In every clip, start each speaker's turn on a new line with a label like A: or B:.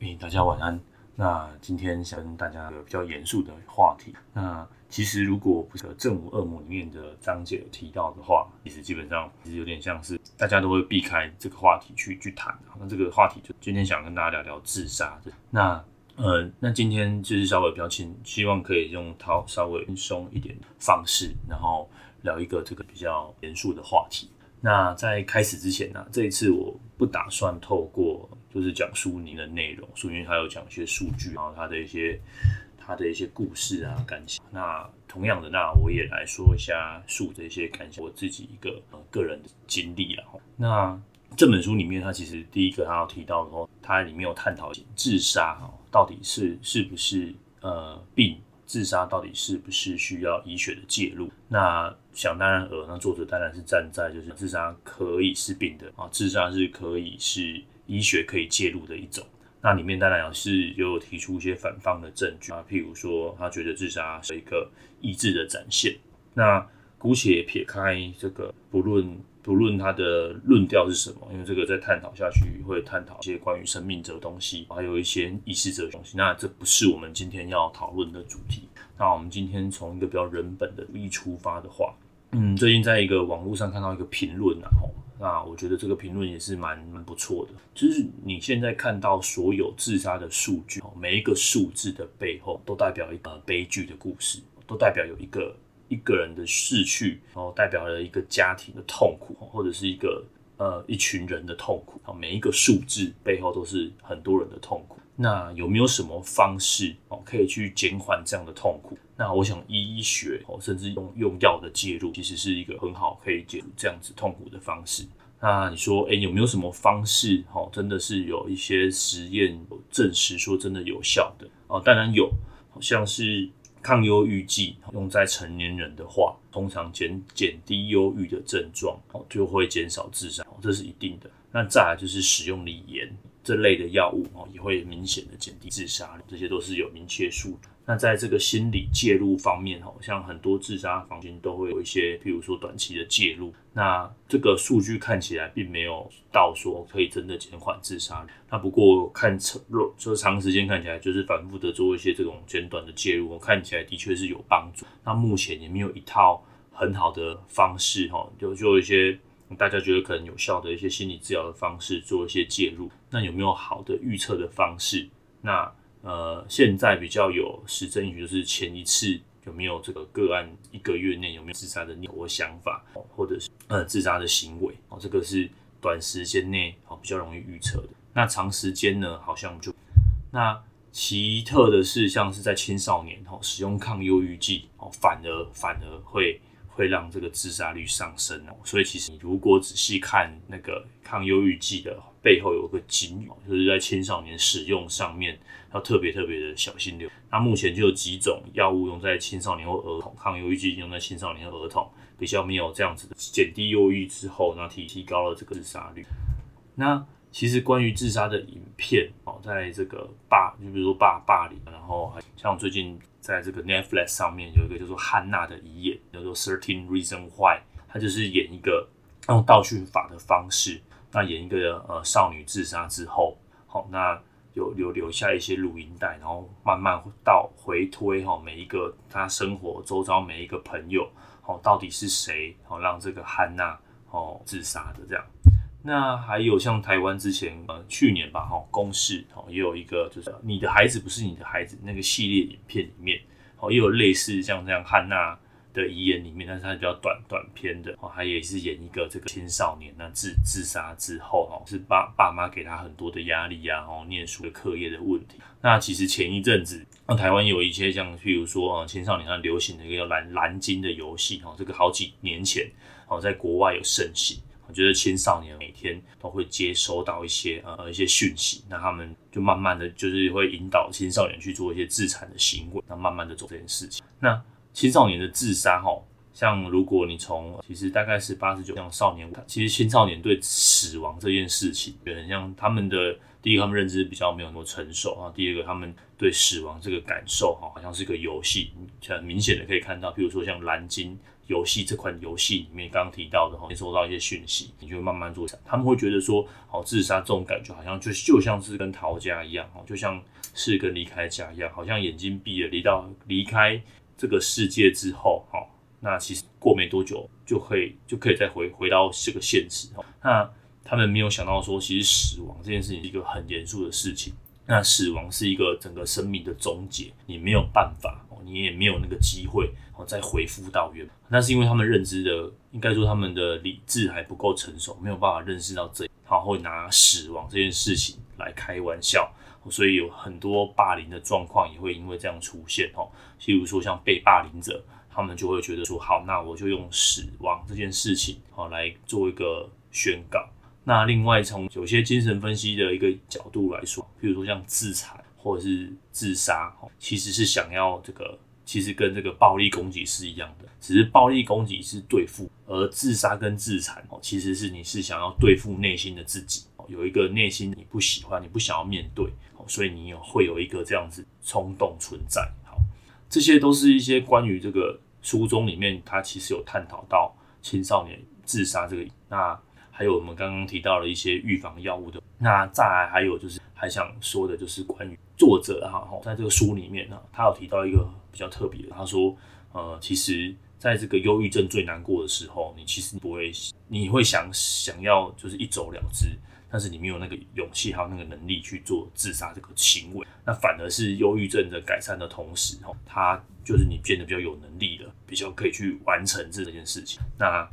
A: 诶，大家晚安。那今天想跟大家一个比较严肃的话题。那其实如果不是《正午恶魔》里面的章节有提到的话，其实基本上其实有点像是大家都会避开这个话题去去谈。那这个话题就今天想跟大家聊聊自杀。那呃，那今天就是稍微比较轻，希望可以用套稍微轻松一点的方式，然后聊一个这个比较严肃的话题。那在开始之前呢、啊，这一次我不打算透过就是讲书里的内容，书因为他有讲一些数据，然后他的一些他的一些故事啊感想。那同样的，那我也来说一下树的一些感想，我自己一个呃个人的经历了。那这本书里面，它其实第一个他要提到的话，它里面有探讨自杀哈，到底是是不是呃病？自杀到底是不是需要医学的介入？那想当然尔，那作者当然是站在就是自杀可以是病的啊，自杀是可以是医学可以介入的一种。那里面当然也是有提出一些反方的证据啊，譬如说他觉得自杀是一个意志的展现。那姑且撇开这个不论。不论他的论调是什么，因为这个再探讨下去会探讨一些关于生命这个东西，还有一些意识这个东西。那这不是我们今天要讨论的主题。那我们今天从一个比较人本的主义出发的话，嗯，最近在一个网络上看到一个评论，然后那我觉得这个评论也是蛮蛮不错的。就是你现在看到所有自杀的数据，每一个数字的背后都代表一个悲剧的故事，都代表有一个。一个人的逝去，然后代表了一个家庭的痛苦，或者是一个呃一群人的痛苦。每一个数字背后都是很多人的痛苦。那有没有什么方式哦可以去减缓这样的痛苦？那我想医学哦，甚至用用药的介入，其实是一个很好可以解除这样子痛苦的方式。那你说，哎，有没有什么方式哦，真的是有一些实验证实说真的有效的哦？当然有，好像是。抗忧郁剂用在成年人的话，通常减减低忧郁的症状哦，就会减少自杀，这是一定的。那再来就是使用锂盐这类的药物哦，也会明显的减低自杀，这些都是有明确数。那在这个心理介入方面，好像很多自杀房间都会有一些，譬如说短期的介入。那这个数据看起来并没有到说可以真的减缓自杀。那不过看长，说长时间看起来就是反复的做一些这种简短的介入，看起来的确是有帮助。那目前也没有一套很好的方式，哈，就就一些大家觉得可能有效的一些心理治疗的方式做一些介入。那有没有好的预测的方式？那呃，现在比较有实证依据，就是前一次有没有这个个案一个月内有没有自杀的念头想法，或者是呃自杀的行为哦，这个是短时间内哦比较容易预测的。那长时间呢，好像就那奇特的是，像是在青少年哦使用抗忧郁剂哦，反而反而会会让这个自杀率上升哦。所以其实你如果仔细看那个抗忧郁剂的背后有个警语，就是在青少年使用上面。要特别特别的小心留。那目前就有几种药物用在青少年或儿童，抗忧郁剂用在青少年和儿童，比较没有这样子的减低忧郁之后，那提提高了这个自杀率。那其实关于自杀的影片哦，在这个霸，就比如说霸霸凌，然后像最近在这个 Netflix 上面有一个叫做汉娜的遗言，叫做 Thirteen Reason Why，他就是演一个用倒叙法的方式，那演一个呃少女自杀之后，好那。有留留下一些录音带，然后慢慢到回推哈，每一个他生活周遭每一个朋友，哦，到底是谁哦让这个汉娜哦自杀的这样？那还有像台湾之前呃去年吧哈，公视哦也有一个就是你的孩子不是你的孩子那个系列影片里面哦也有类似像这样汉娜。的遗言里面，但是它比较短短篇的哦，他也是演一个这个青少年，那自自杀之后哦，是爸爸妈给他很多的压力啊，哦，念书的课业的问题。那其实前一阵子，那台湾有一些像，譬如说啊，青少年上流行的一个叫蓝蓝鲸的游戏哦，这个好几年前哦，在国外有盛行。我觉得青少年每天都会接收到一些呃一些讯息，那他们就慢慢的就是会引导青少年去做一些自残的行为，那慢慢的做这件事情，那。青少年的自杀，哈，像如果你从其实大概是八十九，像少年，其实青少年对死亡这件事情，就很像他们的第一个，他们认知比较没有那么成熟啊。第二个，他们对死亡这个感受，哈，好像是个游戏，很明显的可以看到，比如说像蓝鲸游戏这款游戏里面刚刚提到的，哈，你收到一些讯息，你就会慢慢做。他们会觉得说，哦，自杀这种感觉好像就就像是跟逃家一样，哦，就像是跟离开家一样，好像眼睛闭了，离到离开这个世界之后，哈，那其实过没多久就可以就可以再回回到这个现实，哈。那他们没有想到说，其实死亡这件事情是一个很严肃的事情。那死亡是一个整个生命的终结，你没有办法，你也没有那个机会哦，再恢复到原。那是因为他们认知的，应该说他们的理智还不够成熟，没有办法认识到这，他会拿死亡这件事情来开玩笑，所以有很多霸凌的状况也会因为这样出现哦。譬如说像被霸凌者，他们就会觉得说，好，那我就用死亡这件事情好来做一个宣告。那另外从有些精神分析的一个角度来说，譬如说像自残或者是自杀，其实是想要这个，其实跟这个暴力攻击是一样的，只是暴力攻击是对付，而自杀跟自残哦，其实是你是想要对付内心的自己，有一个内心你不喜欢、你不想要面对，所以你有会有一个这样子冲动存在。好，这些都是一些关于这个书中里面，它其实有探讨到青少年自杀这个那。还有我们刚刚提到了一些预防药物的，那再来还有就是还想说的就是关于作者哈，在这个书里面呢，他有提到一个比较特别的，他说，呃，其实在这个忧郁症最难过的时候，你其实不会，你会想想要就是一走了之，但是你没有那个勇气还有那个能力去做自杀这个行为，那反而是忧郁症的改善的同时，哈，他就是你变得比较有能力了，比较可以去完成这件事情，那。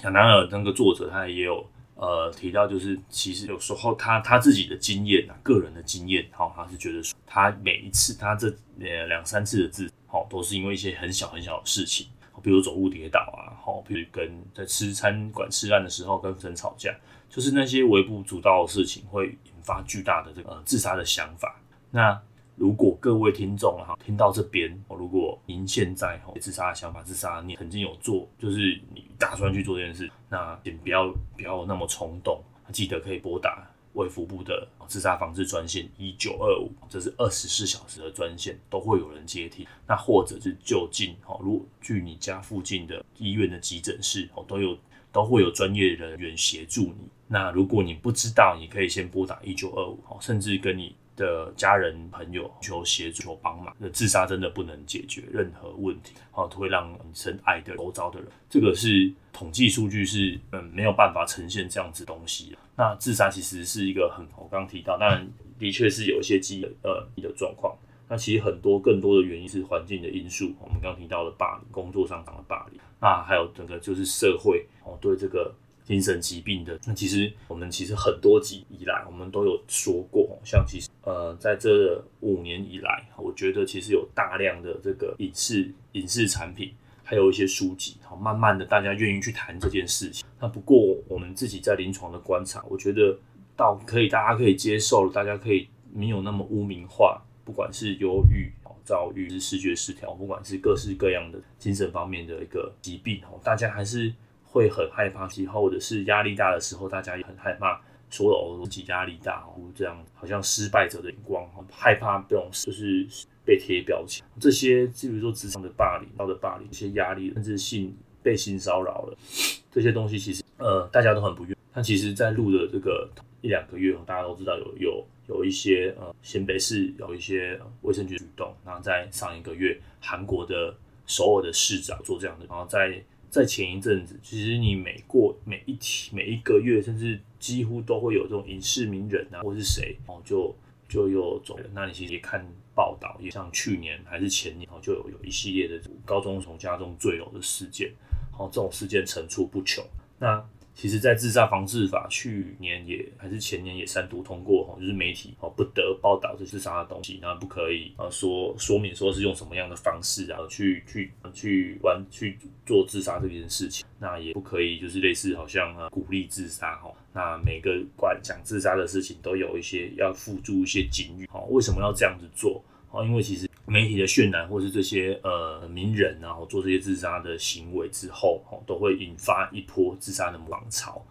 A: 想当然，那个作者他也有呃提到，就是其实有时候他他自己的经验啊，个人的经验，好，他是觉得说他每一次他这呃两三次的自好，都是因为一些很小很小的事情，比如走路跌倒啊，好，比如跟在吃餐馆吃饭的时候跟人吵架，就是那些微不足道的事情会引发巨大的这个、自杀的想法。那如果各位听众哈听到这边哦，如果您现在哈自杀的想法、自杀的念曾经有做，就是你打算去做这件事，那请不要不要那么冲动，记得可以拨打卫福部的自杀防治专线一九二五，这是二十四小时的专线，都会有人接听。那或者是就近哈，如果距你家附近的医院的急诊室哦，都有都会有专业人员协助你。那如果你不知道，你可以先拨打一九二五，甚至跟你。的家人朋友求协助、求帮忙，那自杀真的不能解决任何问题，啊，都会让你深爱的周遭的人，这个是统计数据是嗯没有办法呈现这样子东西。那自杀其实是一个很，我刚提到，当然的确是有一些基呃的状况，那其实很多更多的原因是环境的因素，我们刚提到的霸凌，工作上讲的霸凌，那还有整个就是社会哦对这个。精神疾病的，那其实我们其实很多集以来，我们都有说过，像其实呃，在这五年以来，我觉得其实有大量的这个影视影视产品，还有一些书籍，好，慢慢的大家愿意去谈这件事情。那不过我们自己在临床的观察，我觉得到可以大家可以接受了，大家可以没有那么污名化，不管是忧郁、躁郁、是视觉失调，不管是各式各样的精神方面的一个疾病，哦，大家还是。会很害怕，其后或者是压力大的时候，大家也很害怕，说哦自己压力大哦，这样好像失败者的眼光，害怕这种就是被贴标签。这些，比如说职场的霸凌、道德霸凌、一些压力，甚至性被性骚扰了，这些东西其实呃大家都很不愿。但其实，在录的这个一两个月，大家都知道有有有一些呃新北市有一些卫生局举动，然后在上一个月，韩国的首尔的市长做这样的，然后在。在前一阵子，其实你每过每一天、每一个月，甚至几乎都会有这种影视名人啊，或是谁哦，就就又走了。那你其实也看报道，也像去年还是前年哦，就有有一系列的高中从家中坠楼的事件，哦，这种事件层出不穷。那其实，在自杀防治法去年也还是前年也三读通过，哈，就是媒体哦不得报道这自杀的东西，那不可以呃说说明说是用什么样的方式，然后去去去玩去做自杀这件事情，那也不可以就是类似好像啊鼓励自杀哈，那每个关讲自杀的事情都有一些要附注一些警语，哈，为什么要这样子做？哦，因为其实媒体的渲染，或是这些呃名人，然后做这些自杀的行为之后，哦，都会引发一波自杀的浪潮。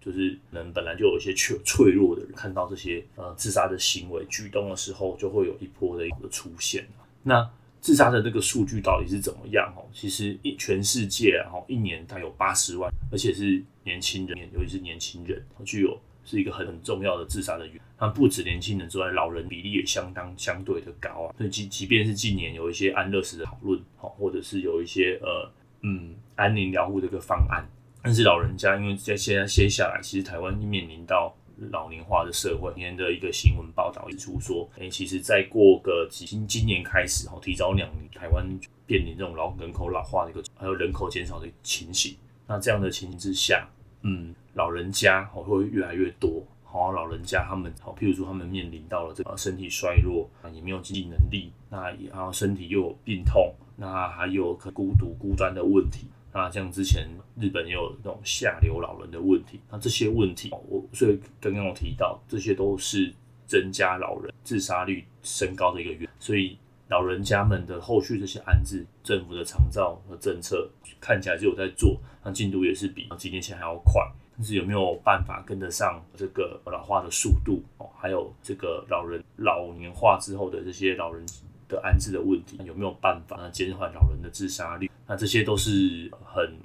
A: 就是人本来就有一些脆脆弱的人，看到这些呃自杀的行为举动的时候，就会有一波的一个出现。那自杀的这个数据到底是怎么样？哦，其实一全世界啊，一年大概有八十万，而且是年轻人，尤其是年轻人，具有是一个很很重要的自杀的原因。那不止年轻人之外，老人比例也相当相对的高啊。所以即即便是近年有一些安乐死的讨论，哦，或者是有一些呃嗯安宁疗护的一个方案，但是老人家因为在现在接下来，其实台湾面临到。老龄化的社会，今天的一个新闻报道指出说，哎、其实再过个几今今年开始，哈，提早两年，台湾面临这种老人口老化的一个，还有人口减少的情形。那这样的情形之下，嗯，老人家哦会越来越多，好，老人家他们，好，譬如说他们面临到了这个身体衰弱，啊，也没有经济能力，那然后身体又有病痛，那还有可孤独孤单的问题。那像之前日本也有那种下流老人的问题，那这些问题，我所以刚刚我提到，这些都是增加老人自杀率升高的一个原因。所以老人家们的后续这些安置，政府的长照和政策看起来就有在做，那进度也是比几年前还要快。但是有没有办法跟得上这个老化的速度？哦，还有这个老人老年化之后的这些老人的安置的问题，有没有办法减缓老人的自杀率？那这些都是很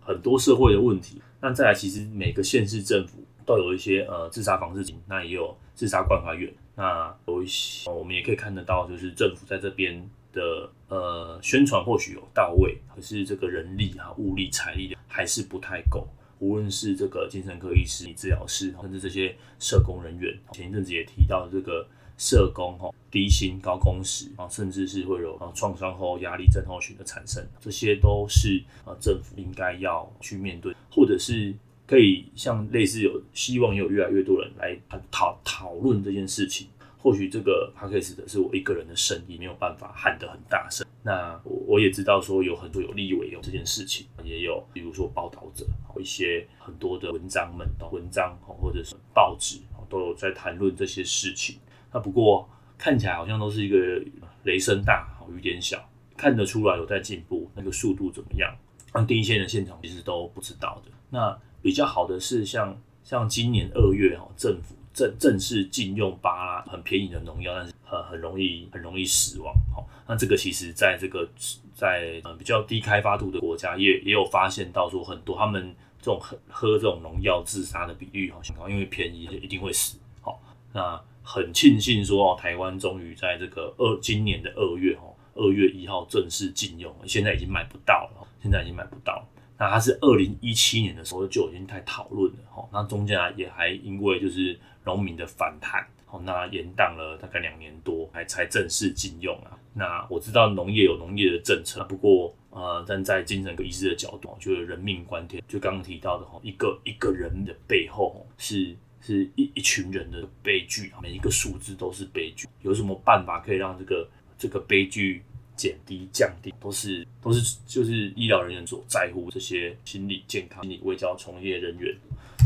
A: 很多社会的问题。那再来，其实每个县市政府都有一些呃自杀防治警，那也有自杀关怀员。那有一些我们也可以看得到，就是政府在这边的呃宣传或许有到位，可是这个人力啊、物力、财力还是不太够。无论是这个精神科医师、治疗师，甚至这些社工人员，前一阵子也提到这个。社工哈低薪高工时啊，甚至是会有啊创伤后压力症候群的产生，这些都是啊政府应该要去面对，或者是可以像类似有希望有越来越多人来讨讨论这件事情。或许这个 podcast 的是我一个人的声音，没有办法喊得很大声。那我也知道说有很多有立委有这件事情，也有比如说报道者，一些很多的文章们文章或者是报纸都有在谈论这些事情。那不过看起来好像都是一个雷声大雨点小，看得出来有在进步，那个速度怎么样？那第一线的现场其实都不知道的。那比较好的是像像今年二月哈，政府正正式禁用巴拉很便宜的农药，但是很很容易很容易死亡。好，那这个其实在这个在呃比较低开发度的国家也也有发现到说很多他们这种喝喝这种农药自杀的比率好像高，因为便宜一定会死。好，那。很庆幸说哦，台湾终于在这个二今年的二月哦，二月一号正式禁用，现在已经买不到了，现在已经买不到了。那它是二零一七年的时候就已经在讨论了哈，那中间也还因为就是农民的反弹，哦，那延宕了大概两年多，还才正式禁用啊。那我知道农业有农业的政策，不过呃，站在精神科医师的角度，我觉得人命关天，就刚刚提到的哈，一个一个人的背后是。是一一群人的悲剧，每一个数字都是悲剧。有什么办法可以让这个这个悲剧减低、降低？都是都是就是医疗人员所在乎这些心理健康、心理卫教从业人员，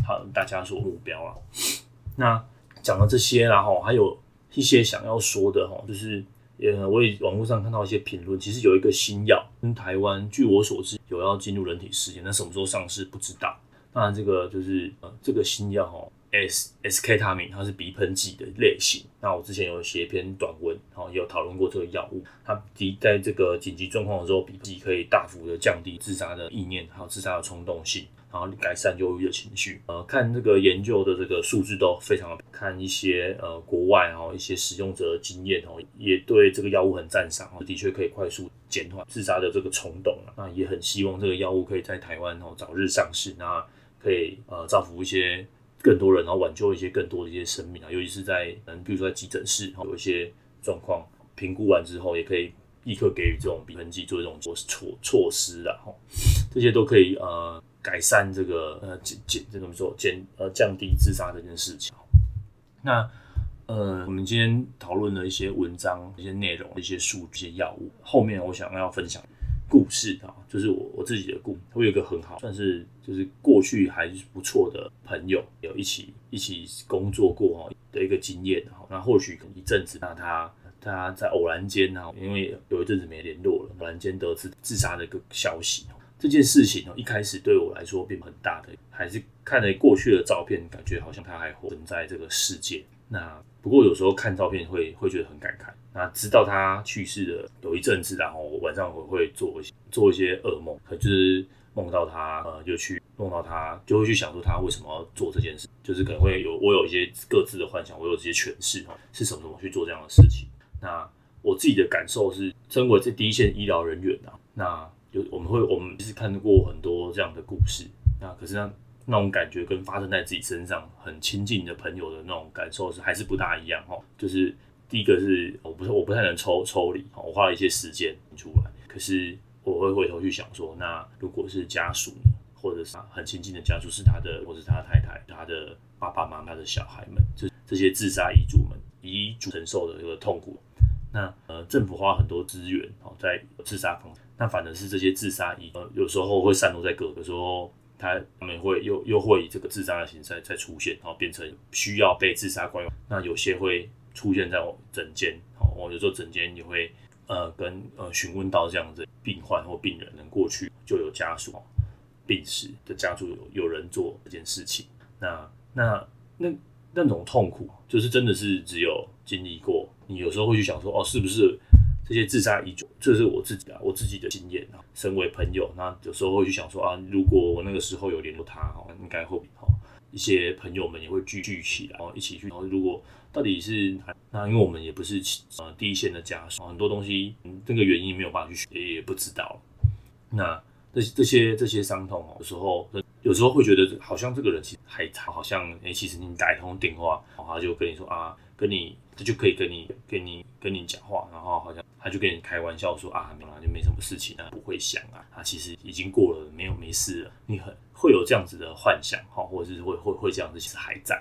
A: 好，大家所目标啊。那讲了这些，然后还有一些想要说的哈，就是呃，我也网络上看到一些评论，其实有一个新药跟台湾，据我所知有要进入人体试验，那什么时候上市不知道。那这个就是呃，这个新药哈。S S K 他明，它是鼻喷剂的类型。那我之前有写一篇短文，然后也有讨论过这个药物。它的在这个紧急状况的时候，鼻喷剂可以大幅的降低自杀的意念，还有自杀的冲动性，然后改善忧郁的情绪。呃，看这个研究的这个数字都非常，看一些呃国外哈一些使用者的经验哦，也对这个药物很赞赏哦，的确可以快速减缓自杀的这个冲动啊。那也很希望这个药物可以在台湾哦早日上市，那可以呃造福一些。更多人，然后挽救一些更多的一些生命啊，尤其是在嗯，比如说在急诊室，有一些状况评估完之后，也可以立刻给予这种鼻喷剂做这种措措措施啊，哈，这些都可以呃改善这个呃减减这怎么说减呃降低自杀这件事情。那呃，我们今天讨论了一些文章、一些内容、一些数据、一些药物，后面我想要分享。故事啊，就是我我自己的故事。我有一个很好，算是就是过去还是不错的朋友，有一起一起工作过哈的一个经验哈。那或许一阵子，那他他在偶然间呢，因为有一阵子没联络了，偶然间得知自杀的一个消息。这件事情一开始对我来说并不很大的，还是看了过去的照片，感觉好像他还活在这个世界。那不过有时候看照片会会觉得很感慨。那知道他去世了有一阵子，然后晚上我会做一些做一些噩梦，就是梦到他呃，就去梦到他，就会去想说他为什么要做这件事，就是可能会有我有一些各自的幻想，我有这些诠释哈，是什么什么去做这样的事情。那我自己的感受是，身为这第一线医疗人员啊，那有我们会我们是看过很多这样的故事，那可是那那种感觉跟发生在自己身上很亲近的朋友的那种感受是还是不大一样哈。就是第一个是我不是我不太能抽抽离，我花了一些时间出来，可是我会回头去想说，那如果是家属呢，或者是很亲近的家属，是他的或是他的太太、他的爸爸妈妈的小孩们，这这些自杀遗族们遗族承受的这个痛苦。那呃，政府花很多资源哦，在自杀方，那反而是这些自杀遗，呃，有时候会散落在各个时候，他们会又又会以这个自杀的形式再出现，然后变成需要被自杀关。那有些会出现在我诊间，哦，我有时候诊间也会呃跟呃询问到这样子病患或病人，能过去就有家属病死的家属有有人做这件事情，那那那那种痛苦，就是真的是只有经历过。你有时候会去想说，哦，是不是这些自杀遗嘱？这是我自己啊，我自己的经验啊。身为朋友，那有时候会去想说，啊，如果我那个时候有联络他，哈，应该会哈，一些朋友们也会聚聚起来，然后一起去。然后如果到底是那，因为我们也不是呃第一线的家属，很多东西这个原因没有办法去学，也不知道。那这这些这些伤痛，有时候有时候会觉得，好像这个人其实还好像，哎，其实你打一通电话，他就跟你说啊。跟你，他就可以跟你、跟你、跟你讲话，然后好像他就跟你开玩笑说啊，没啦，就没什么事情啊，不会想啊，他其实已经过了，没有没事了。你很会有这样子的幻想哈，或者是会会会这样子，其实还在。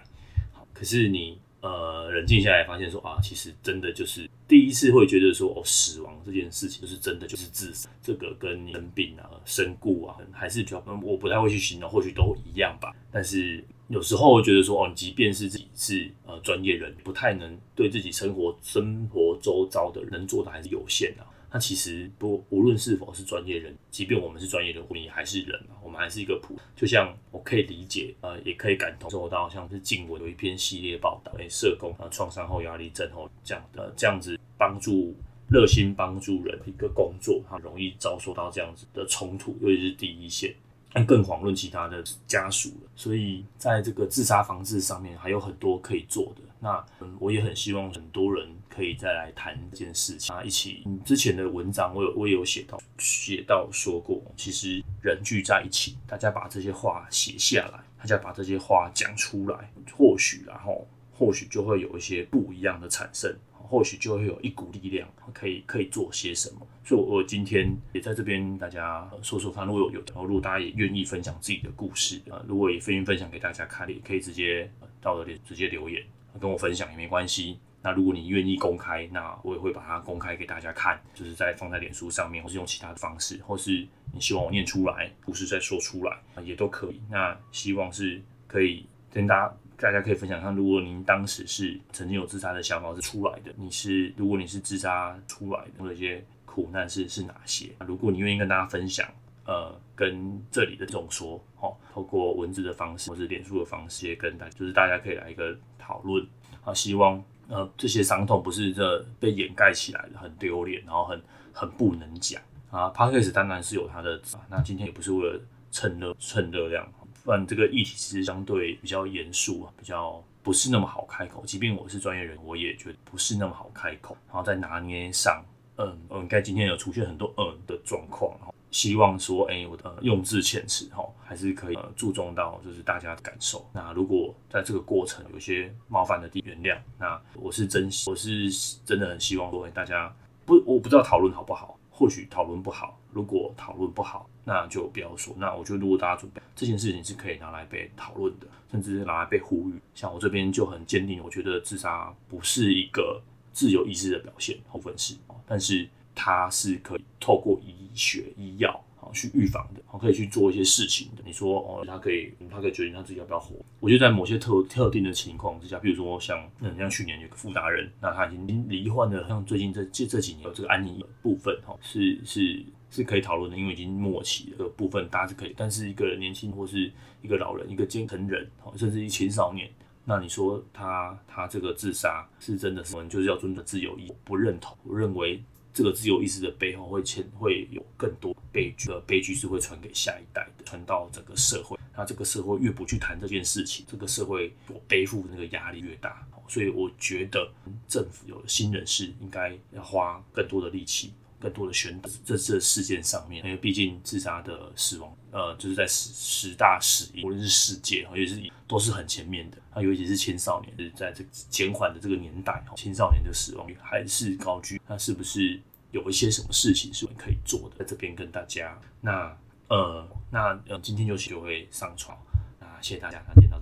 A: 可是你呃冷静下来，发现说啊，其实真的就是第一次会觉得说哦，死亡这件事情就是真的就是自杀，这个跟你生病啊、身故啊，还是比较我不太会去形容，或许都一样吧，但是。有时候会觉得说，哦，你即便是自己是呃专业人，不太能对自己生活生活周遭的人能做的还是有限的。那其实不无论是否是专业人，即便我们是专业人，我们也还是人嘛，我们还是一个普。就像我可以理解，呃，也可以感同受到，像是镜文有一篇系列报道，诶，社工啊，创伤后压力症候这样的这样子帮助热心帮助人一个工作，它容易遭受到这样子的冲突，尤其是第一线。但更遑论其他的家属了，所以在这个自杀防治上面还有很多可以做的。那嗯，我也很希望很多人可以再来谈这件事情啊，一起。之前的文章我有我也有写到写到说过，其实人聚在一起，大家把这些话写下来，大家把这些话讲出来，或许然后或许就会有一些不一样的产生。或许就会有一股力量，可以可以做些什么。所以，我今天也在这边大家说说看。如果有有，然后如果大家也愿意分享自己的故事啊，如果也愿意分享给大家看，也可以直接到我的直接留言跟我分享也没关系。那如果你愿意公开，那我也会把它公开给大家看，就是在放在脸书上面，或是用其他的方式，或是你希望我念出来，故事再说出来也都可以。那希望是可以跟大家。大家可以分享看，如果您当时是曾经有自杀的想法是出来的，你是如果你是自杀出来的，或者一些苦难是是哪些？如果你愿意跟大家分享，呃，跟这里的这种说，哦，透过文字的方式或是脸书的方式，也跟大就是大家可以来一个讨论啊，希望呃这些伤痛不是这被掩盖起来的，很丢脸，然后很很不能讲啊。Podcast 当然是有它的，那今天也不是为了蹭热蹭热量。不然这个议题其实相对比较严肃啊，比较不是那么好开口。即便我是专业人，我也觉得不是那么好开口。然后在拿捏上，嗯嗯，该今天有出现很多嗯的状况，希望说，哎、我的用字遣词哈，还是可以呃注重到就是大家的感受。那如果在这个过程有些冒犯的地原谅，那我是真我是真的很希望说，哎，大家不我不知道讨论好不好，或许讨论不好。如果讨论不好，那就不要说。那我觉得，如果大家准备这件事情是可以拿来被讨论的，甚至是拿来被呼吁。像我这边就很坚定，我觉得自杀不是一个自由意志的表现，部分是，但是它是可以透过医学医药去预防的，可以去做一些事情的。你说哦，他可以，他可以决定他自己要不要活。我觉得在某些特特定的情况之下，比如说像嗯，像去年有个傅达人，那他已经罹患了，像最近这这这几年有这个安宁部分哈，是是。是可以讨论的，因为已经末期的，部分大家是可以。但是一个年轻或是一个老人，一个健成人，甚至一青少年，那你说他他这个自杀是真的是，我们就是要尊重自由意，不认同，我认为这个自由意志的背后会牵会有更多悲剧，悲剧是会传给下一代的，传到整个社会。那这个社会越不去谈这件事情，这个社会所背负的那个压力越大。所以我觉得政府有新人士应该要花更多的力气。更多的宣导这次事件上面，因为毕竟自杀的死亡，呃，就是在十十大死因，无论是世界，也是都是很前面的。那，尤其是青少年，就是在这减缓的这个年代，青少年的死亡率还是高居。那是不是有一些什么事情是我们可以做的？在这边跟大家，那呃，那呃，今天就就会上床。那谢谢大家，那